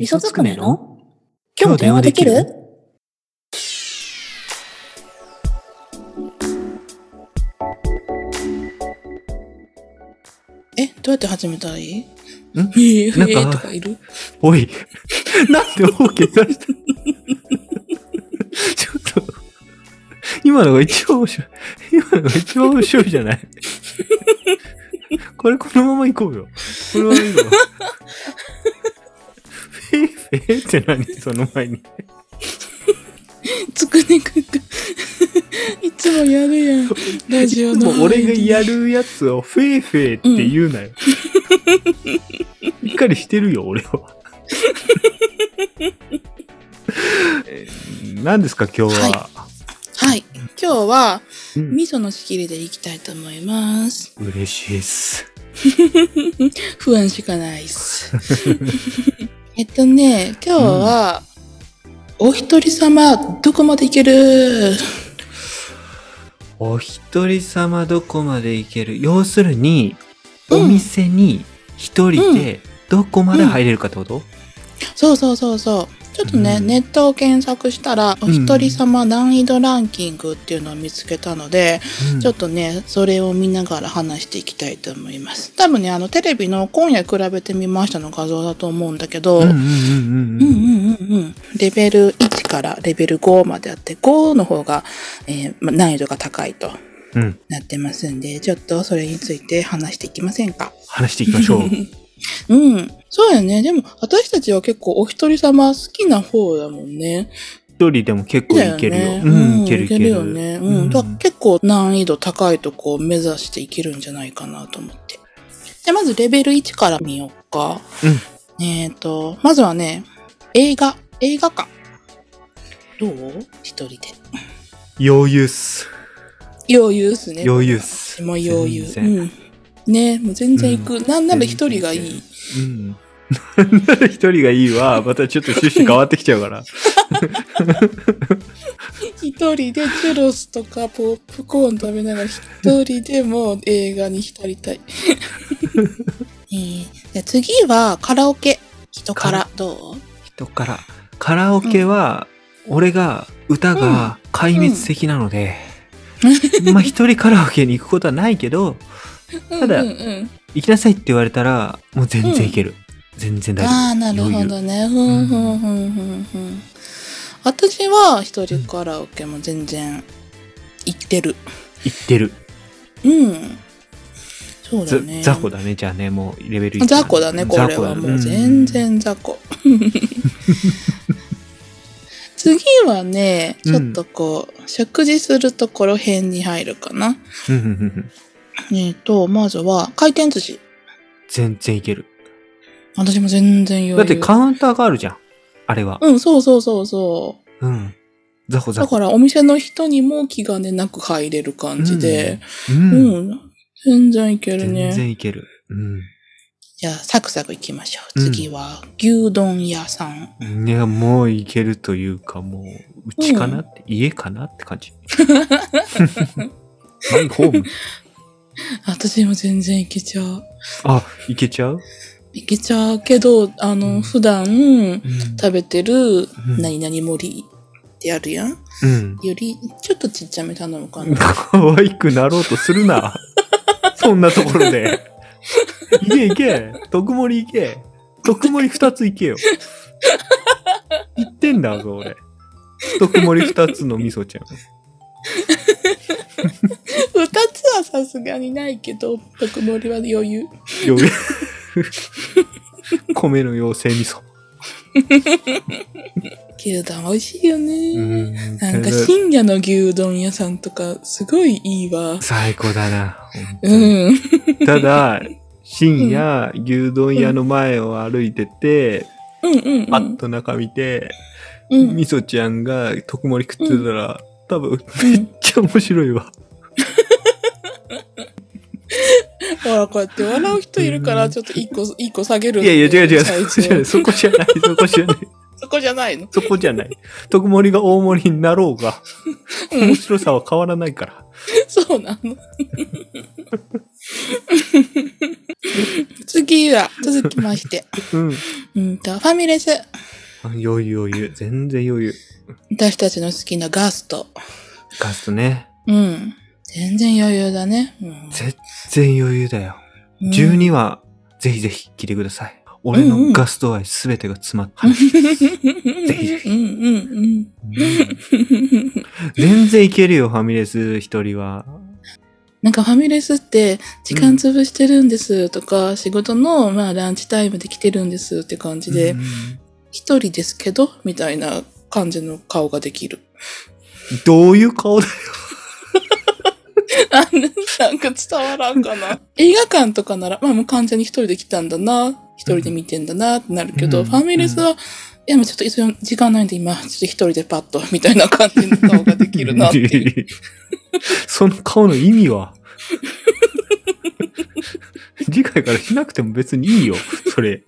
味噌つくねの？今日電話できる？え、どうやって始めたらいい？ん？なんかとかいる？おい、なんで OK させた ちょっと、今のが一番面白い。今のが一番面白いじゃない？これこのまま行こうよ。これはいいわ。フェイフェイって何？その前に。つくねくんがいつもやるやん。ラジオの。もう俺がやるやつをフェイフェイって言うなよ。しっかりしてるよ、俺は。えー何ですか、今日は？はい。今日は、うん味噌の仕切りでいきたいと思います。嬉しいです。不安しかないっす。えっとね、今日は、お一人様、どこまでいける？お一人様どこまで行ける？要するに、うん。お店に一人でどこまで入れるかってこと、そうそうそうそう。ちょっとね、うんネットを検索したら、おうん一人様難易度ランキングっていうのを見つけたので、うんちょっとね、それを見ながら話していきたいと思います。多分ね、あの、テレビの今夜比べてみましたの画像だと思うんだけど、うんんううんうんうんうん。レベル1からレベル5まであって、5の方が、えーま難易度が高いとうん。なってますんで、ちょっとそれについて話していきませんか？話していきましょう。うん。そうやね。でも、私たちは結構お一人様好きな方だもんね。一人でも結構いけるよ。だねうん、いけるいける。よね。うん。だ結構難易度高いとこを目指していけるんじゃないかなと思って。じゃあまずレベル1から見ようか。うん。えっ、と、まずはね、映画、映画館。どう？一人で。余裕っす。余裕っすね。余裕っす。もう余裕。うん。ねもう全然行く。なんなら一人がいい。うん。なんなら一人がいい わ。またちょっと趣旨変わってきちゃうから。一人でチュロスとかポップコーン食べながら一人でもう映画に浸りたい。えー、じゃあ次はカラオケ。人からどう人から。カラオケは、俺が歌が壊滅的なので、まあ一人カラオケに行くことはないけど、ただうんうんうん、行きなさいって言われたら、もう全然行ける。全然大丈夫。ああ、なるほどね。ふんふんふんふんふん。私は一人カラオケも全然行ってる。行ってる。うん。そうだざね。雑魚だね、じゃあね、もうレベル1。雑魚だね、これはもう全。然雑魚。次はね、ちょっとこう、食事するところ辺に入るかな。うんうんうんうんえっ、と、まずは回転寿司。全然いける。私も全然余裕。だってカウンターがあるじゃん。あれは。うん、そうそうそうそう。うん。雑魚雑魚。だからお店の人にも気兼ねなく入れる感じで、う。うんん、全然いける全ね。然いける。うん。じゃあ、サクサクいきましょう。うん次は、牛丼屋さん。いや、もういけるというか、もう、うちかなって、家かなって感じ。マイホーム。私も全然いけちゃう。あ、いけちゃう？いけちゃうけど、あの、うん普段うん。食べてるうん何々盛りってあるやん。うん。より、ちょっとちっちゃめ頼むかな。可愛くなろうとするな。そんなところで。いけいけ。特盛りいけ。特盛り二ついけよ。言ってんだぞ、俺。特盛り二つの味噌ちゃん。はさすがにないけど、特盛りは余裕。余裕米の妖精味噌。牛丼美味しいよね。うんなんか深夜の牛丼屋さんとか、すごいいいわ。最高だな。うにん。ただ、深夜、牛丼屋の前を歩いてて、うんうんうん。パッと中見て、うんみそちゃんが特盛り食ってたら、多分めっちゃ面白いわ。ほら、こうやって笑う人いるから、ちょっと一個、一個下げるんいやいや、違う違う、サイそこじゃない、ズ そこじゃない、そこじゃない、の？そこじゃない。特盛りが大盛りになろうが、うん面白さは変わらないから。そうなの次は、続きまして。うん。うんと、ファミレス。あ余裕余裕。全然余裕。私たちの好きなガスト。ガストね。うん。全然余裕だね。うん全然余裕だよ。うん12話、ぜひぜひ聞いてください。俺うんうんのガスト愛すべてが詰まったうんうんうん。うん全然いけるよ、ファミレス一人は。なんかファミレスって時間潰してるんですとか、仕事のまあランチタイムで来てるんですって感じでう、ん一人ですけど、みたいな感じの顔ができる。どういう顔だよ。あなんか伝わらんかな。映画館とかなら、まあもう完全に一人で来たんだな、一人で見てんだなってなるけど、うんファミレスは、いやもうちょっと時間ないんで今、ちょっと一人でパッと、みたいな感じの顔ができるなって。その顔の意味は？次回からしなくても別にいいよ、それ。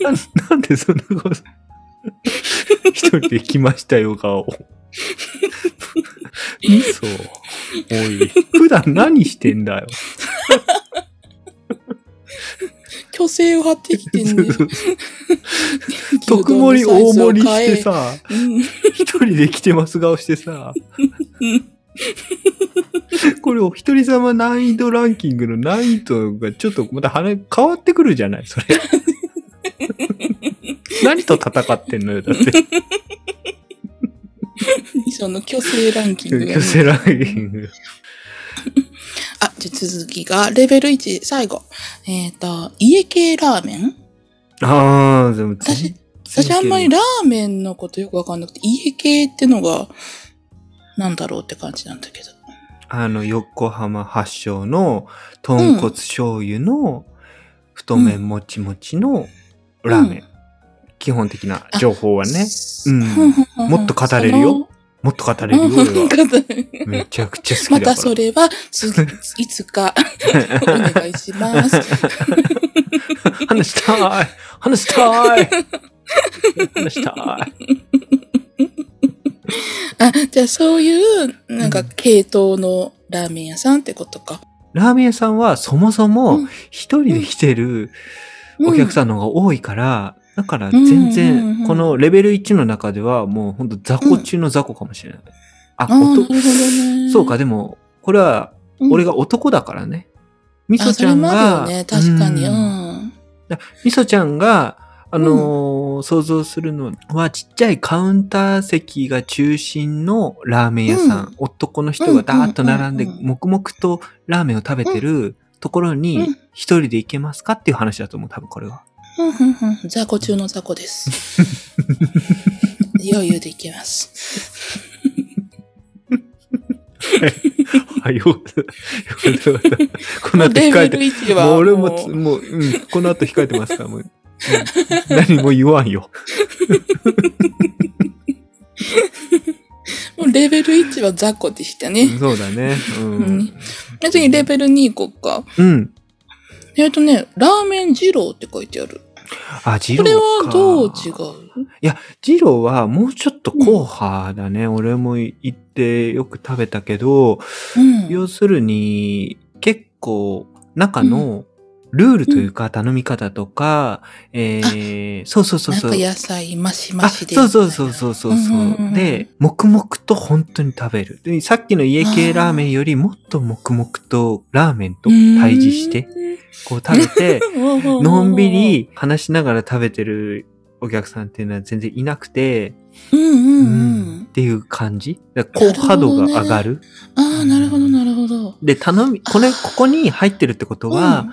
ななんでそんなこと、一人で来ましたよ、顔。嘘。おい、普段何してんだよ。虚勢を張ってきてんね。特盛り大盛りしてさ、うん。一人で来てます顔してさ、これお一人様難易度ランキングの難易度がちょっとまた変わってくるじゃないそれ。何と戦ってんのよ、だって。その虚勢ランキングがね、巨セランキング。あ、じゃあ続きが、レベル1、最後。えっ、と、家系ラーメン？ああ、でも私私あんまりラーメンのことよくわかんなくて、家系ってのが、なんだろうって感じなんだけど。あの、横浜発祥の豚骨醤油の太麺もちもちのラーメン。うん基本的な情報はね。ううんもっと語れるよ。もっと語れるよ、俺は。は。めちゃくちゃ好きだまから。たそれは、つ、いつか、お願いします。話したい話したい話したいあ、じゃあそういう、なんか、系統のラーメン屋さんってことか。ラーメン屋さんはそもそもうん一人で来てるお客さんの方が多いから、だからうん全うんうんう然、んこのレベル1の中ではもうほんと雑魚中の雑魚かもしれない。あ、ああ、なおとるほどね。そうか、でも、これはうん俺が男だからね。みそちゃんが、ね。確かに。ううんん。みそちゃんが、あのー想像するのは、ちっちゃいカウンター席が中心のラーメン屋さん。うん男の人がダーッと並んで、うんうんうん黙々とラーメンを食べてるところうにん、一人で行けますかっていう話だと思う、多分これは。ふんふんふん。雑魚中の雑魚です。余裕でいけます。はい、よかった。よかった。この後控えて、1は。もう俺もつ、もうもう、うん、この後控えてますから、もう。うん何も言わんよ。もうレベル1は雑魚でしたね。そうだね。ううんん。で次レベル2行こうか。うん。えっ、とね、ラーメン二郎って書いてある。あ、ジローこれか。はどう違う？ジローはもうちょっと硬派だね。俺も行ってよく食べたけど、うん。要するに結構中のルールというか頼み方とか、えー、そうそうそうそう。なんか野菜マシマあ、シで。そうそうそうそうそうそう、うんうんうんで、黙々と本当に食べる。で、さっきの家系ラーメンよりもっと黙々とラーメンと対峙して、こう食べて、うん、のんびり話しながら食べてるお客さんっていうのは全然いなくて、うんうんううんん。っていう感じ高波度が上がる。ああ、なるほどなるほど。で、頼み、これ、ここに入ってるってことは、うん、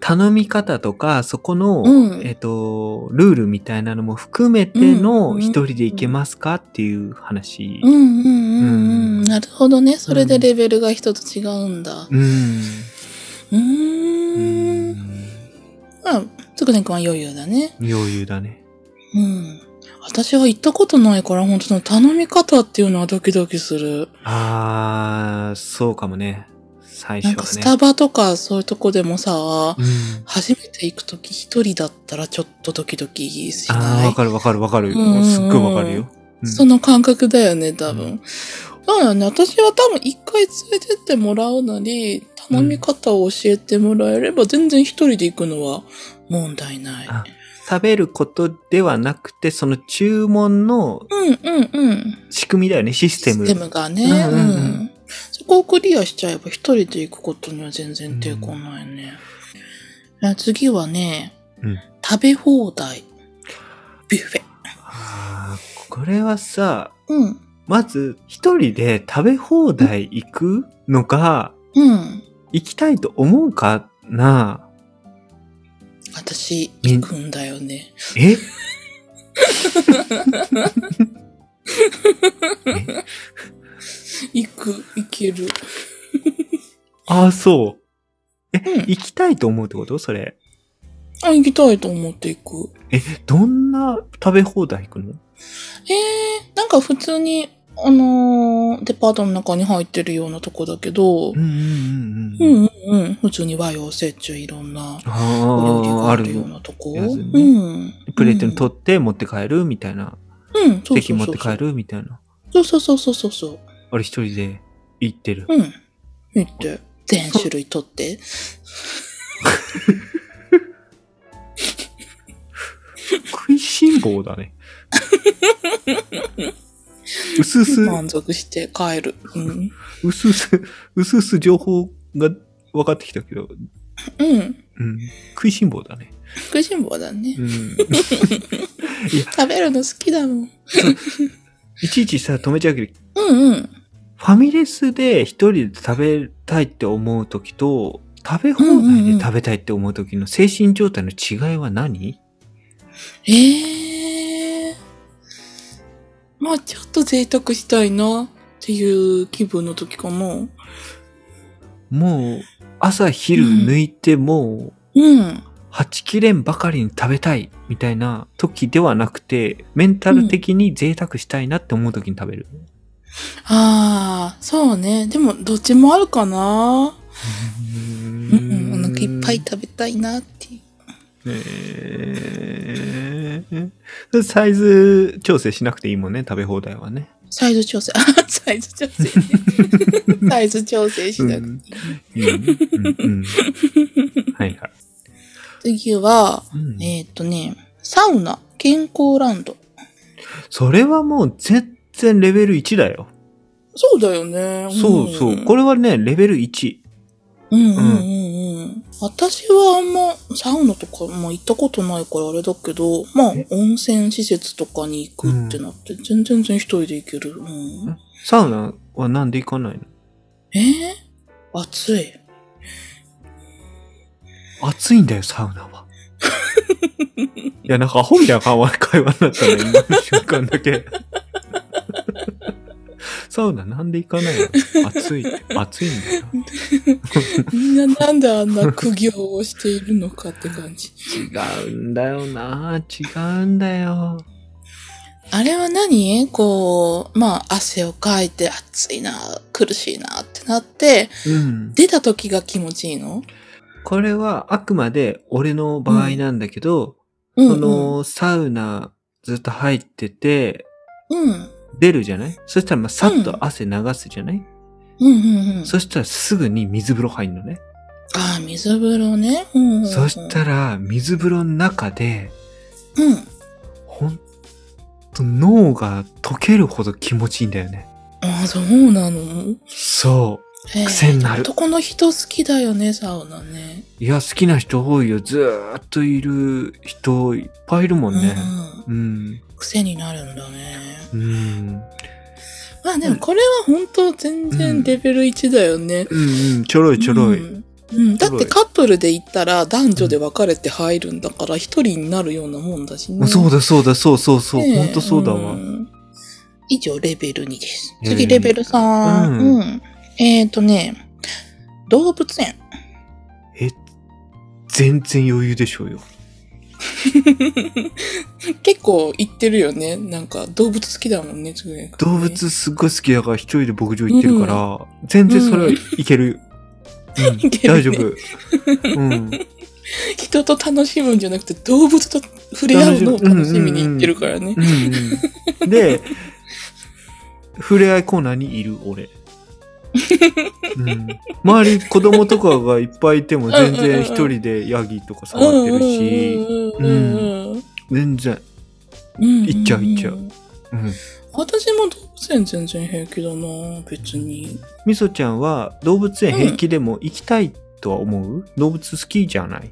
頼み方とか、そこの、うんえっ、と、ルールみたいなのも含めてうんの一人で行けますかっていう話。うん、うん、うん、うん。うんなるほどね。それでレベルが一つ違うんだ。うん。うんん。まあ、つくねくんは余裕だね。余裕だね。うん。私は行ったことないから、本当その頼み方っていうのはドキドキする。あー、そうかもね。最なん初はね。かスタバとかそういうとこでもさ、うん。初めて行くとき一人だったらちょっとドキドキしない？わかるわかるわかる。うんうんうんすっごいわかるよ。うんその感覚だよね、多分。そうだね。私は多分一回連れてってもらうなり、頼み方を教えてもらえれば、全然一人で行くのは問題ない。あ食べることではなくて、その注文のうんうんうん。仕組みだよね、システム。システムがね。うんううんうんん。そこをクリアしちゃえば一人で行くことには全然抵抗ないね。あ次はね、うん食べ放題。ビュッフェ。あーこれはさ、うん。まず一人で食べ放題行くのが、うん。行きたいと思うかな？私、行くんだよね。え？行く、行ける。ああ、そう。え、うん行きたいと思うってこと？それ。あ、行きたいと思って行く。え、どんな食べ放題行くの？えー、なんか普通に、あのーデパートの中に入ってるようなとこだけど、うんうんうんううん。んうんうん。普通に和洋折衷いろんなあお料理があ、あるようよ。なとこ。ねうん。プレートに取って持って帰るみたいな。うん、そうそうそう席持って帰るみたいな。そうそうそうそうそうそう。あれ一人で行ってる。うん。行って、全種類取って。食いしん坊だね。うすうす、満足して帰る。うん。うすうす、うすうす情報が分かってきたけど、うん。うん。食いしん坊だね。食いしん坊だねう。ん。食べるの好きだもん。いちいちさ、止めちゃうけど、うんうん。ファミレスで一人で食べたいって思うときと、食べ放題で食べたいって思うときの精神状態の違いは何、ええー。まあちょっと贅沢したいなっていう気分の時かな。もう、朝昼抜いてもう、うん。はちきれんばかりに食べたいみたいな時ではなくて、メンタル的に贅沢したいなって思う時に食べる。ああ、そうね。でも、どっちもあるかな。ううん、お腹いっぱい食べたいなっていう。えーサイズ調整しなくていいもんね、食べ放題はね。サイズ調整。あサイズ調整。サイズ調整しなくていい。うん。うんうんはいはい。次は、うんえーっとね、サウナ、健康ランド。それはもう全然レベル1だよ。そうだよね。そうそう。これはね、レベル1。うんうんうんうん。私はあんまサウナとか、まあ、行ったことないからあれだけど、まあえ？温泉施設とかに行くってなって、全然全然一人で行ける。うん、サウナはなんで行かないの？え？ー、暑い。暑いんだよ、サウナは。いや、なんかアホみたいな会話会話になったね、今の瞬間だけ。サウナなんで行かないの？暑いって。暑いんだよ。みんななんであんな苦行をしているのかって感じ。違うんだよな違うんだよ。あれは何？こう、まあ汗をかいて暑いな、苦しいなってなって、うん。出た時が気持ちいいの？これはあくまで俺の場合なんだけど、うん、そのサウナずっと入ってて、うん、うん。出るじゃない？そしたらまあさっと汗流すじゃない、うんうんうん。そしたらすぐに水風呂入るのね。ああ、水風呂ね。うんうんうん、そしたら水風呂の中で、うん。ほんと脳が溶けるほど気持ちいいんだよね。ああ、そうなの？そへえ癖になる男の人好きだよね、サウナね。う。いや、好きな人多いよ。ずーっといる人いっぱいいるもんね。うんうん。うん。癖になるんだね。うん。まあでもこれは本当全然レベル1だよね。うんうん。ちょろいちょろい。うんうん、だってカップルで行ったら男女で分かれて入るんだから一人になるようなもんだしね。そうだそうだ、そうそうそう。ねえほんとそうだわ。ん以上レベル2です。えー次レベル3。うんうん。えっ、ー、とね、動物園。え、全然余裕でしょうよ。結構行ってるよね。なんか動物好きだもんね、つぐね動物すっごい好きだから一人で牧場行ってるから、全然それはいける。大丈夫。うん。人と楽しむんじゃなくて動物と触れ合うのを楽しみに行ってるからね。うんうん、で、触れ合いコーナーにいる俺。うん、周り子供とかがいっぱいいても全然一人でヤギとか触ってるし、全然。うん。行っちゃう行っちゃう。私も動物園全然平気だな、別に。みそちゃんは動物園平気でも行きたいとは思う、動物好きじゃない？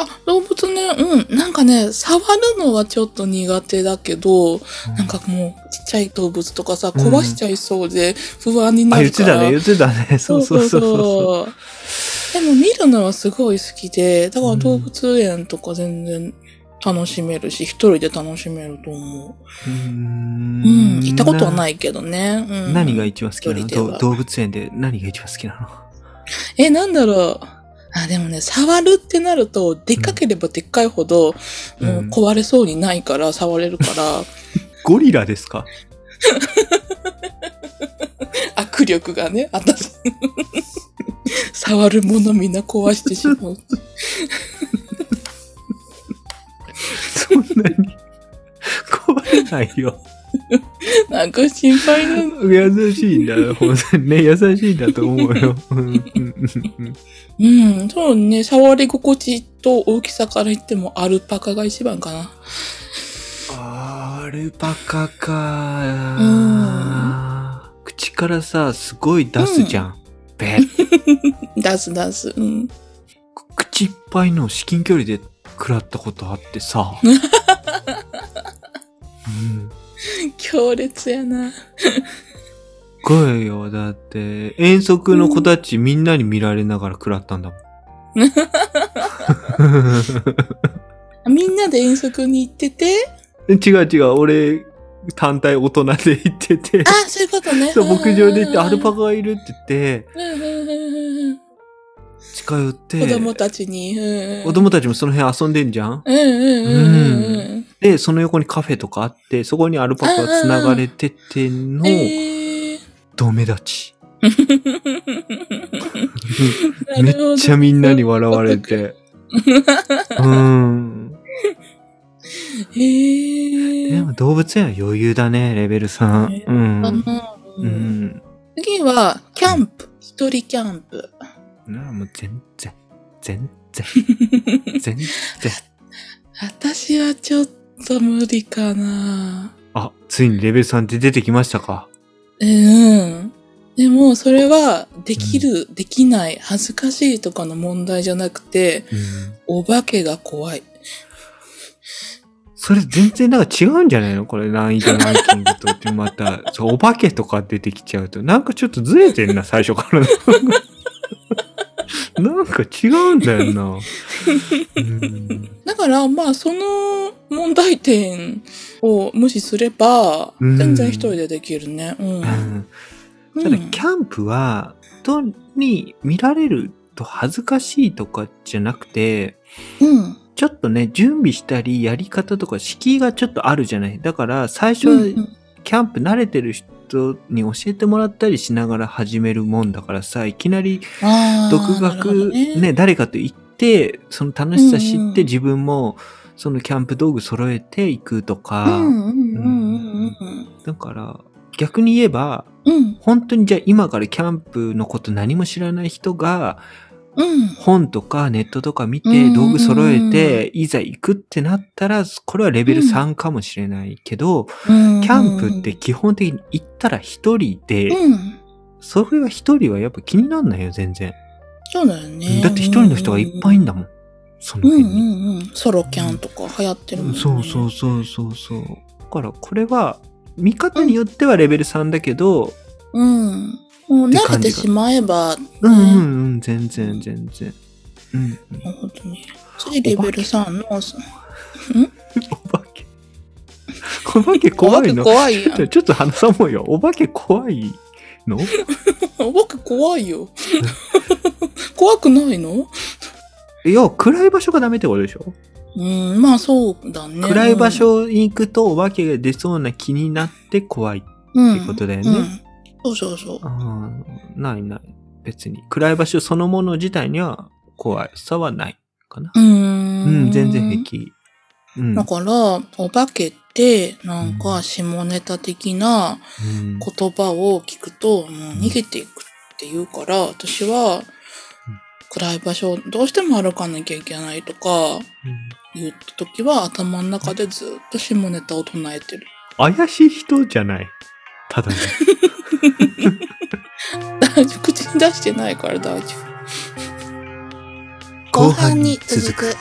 あ、動物ね、うん。なんかね、触るのはちょっと苦手だけど、なんかもう、ちっちゃい動物とかさ、うん壊しちゃいそうで不安にあ、なるから。言ってたね、言ってたね。そ うそうそうそう。そうでも見るのはすごい好きで、だから動物園とか全然楽しめるし、一人で楽しめると思うーう。んうん。行ったことはないけどね。うん、何が一番好きなの？一人ではど動物園で何が一番好きなの？え、なんだろう。あ、でもね、触るってなると、でっかければでっかいほど、うんもう壊れそうにないから、触れるから、ゴリラですか？握力がね、私。触るものみんな壊してしまう。そんなに壊れないよ。なんか心配なの。優しいんだ、本当にね。優しいんだと思うよ。うんうんうんうん、そうね、触り心地と大きさから言ってもアルパカが一番かな。アルパカか。口からさ、すごい出すじゃん。べっ 出す出す。うん。口いっぱいの至近距離で食らったことあってさ。うん。強烈やな。すごいよ。だって、遠足の子たちみんなに見られながら食らったんだもん。みんなで遠足に行ってて、違う違う。俺、単体大人で行ってて。あ、そういうことね。そう、牧場で行ってアルパカ。カがいるって言って、うんうんうんうん近寄って、子供たちに。うんうん子供たちもその辺遊んでんじゃんうんうんうんうんで、その横にカフェとかあって、そこにアルパカが繋がれててうん。の、えードメ立ち。めっちゃみんなに笑われて。うん。へえでも動物園は余裕だね、レベル3。ねうん。ううんん。次は、キャンプ。一人キャンプ。なあ、もう全然、全然、全然。私はちょっと無理かな。あ、ついにレベル3って出てきましたか。うん。でも、それは、できる、できない、恥ずかしいとかの問題じゃなくて、うん。お化けが怖い。それ全然なんか違うんじゃないの？これ難易度ランキングとってまた、そうお化けとか出てきちゃうと、なんかちょっとずれてんな、最初からの。なんか違うんだよな。うんだから、まあ、その問題点を無視すれば、うん全然一人でできるね。うん。うんうんただ、キャンプは、人に見られると恥ずかしいとかじゃなくて、うん。ちょっとね、準備したり、やり方とか、敷居がちょっとあるじゃない？だから、最初キャンプ慣れてる人に教えてもらったりしながら始めるもんだからさ、いきなり独学ね誰かと行って、その楽しさ知うんうんって自分もそのキャンプ道具揃えていくとうか、んうんうんうんだから逆に言えば、うん。うん。本当にじゃあ今からキャンプのこと何も知らない人がうん。本とかネットとか見てうんうんうん道具揃えていざ行くってなったら、これはレベル3かもしれないけど、キャキャンプって基本的に行ったら一人で、うん。それは一人はやっぱ気になんないよ、全然。そうだよね。だって一人の人がいっぱいいんだもん。そのうんう辺に。んうん。ソロキャンとか流行ってるもんね。そうそうそうそうそう。だからこれは、見方によってはレベル3だけど、うん。もう慣れてしまえば、ねうんうんうん、全然全然。うんうん。なるほどね。次レベル3の、お化け。お化け怖いの？怖いやんちょっと話そうもうよ。お化け怖いの？お化け怖いよ。怖くないの？いや、暗い場所がダメってことでしょ、うん、まあそうだね。暗い場所に行くとお化けが出そうな気になって怖い。うんってことだよねうんそうそうそう。あーないない。別に。暗い場所そのもの自体には怖さはないかな。うー。うんん、全然平気。うん。だから、お化けっで、なんか下ネタ的なうん言葉を聞くと、もう逃げていくって言うから、私は、暗い場所をどうしても歩かなきゃいけないとか、言った時は頭の中でずっと下ネタを唱えてる。怪しい人じゃない。ただね。口に出してないから大丈夫。後半に続く。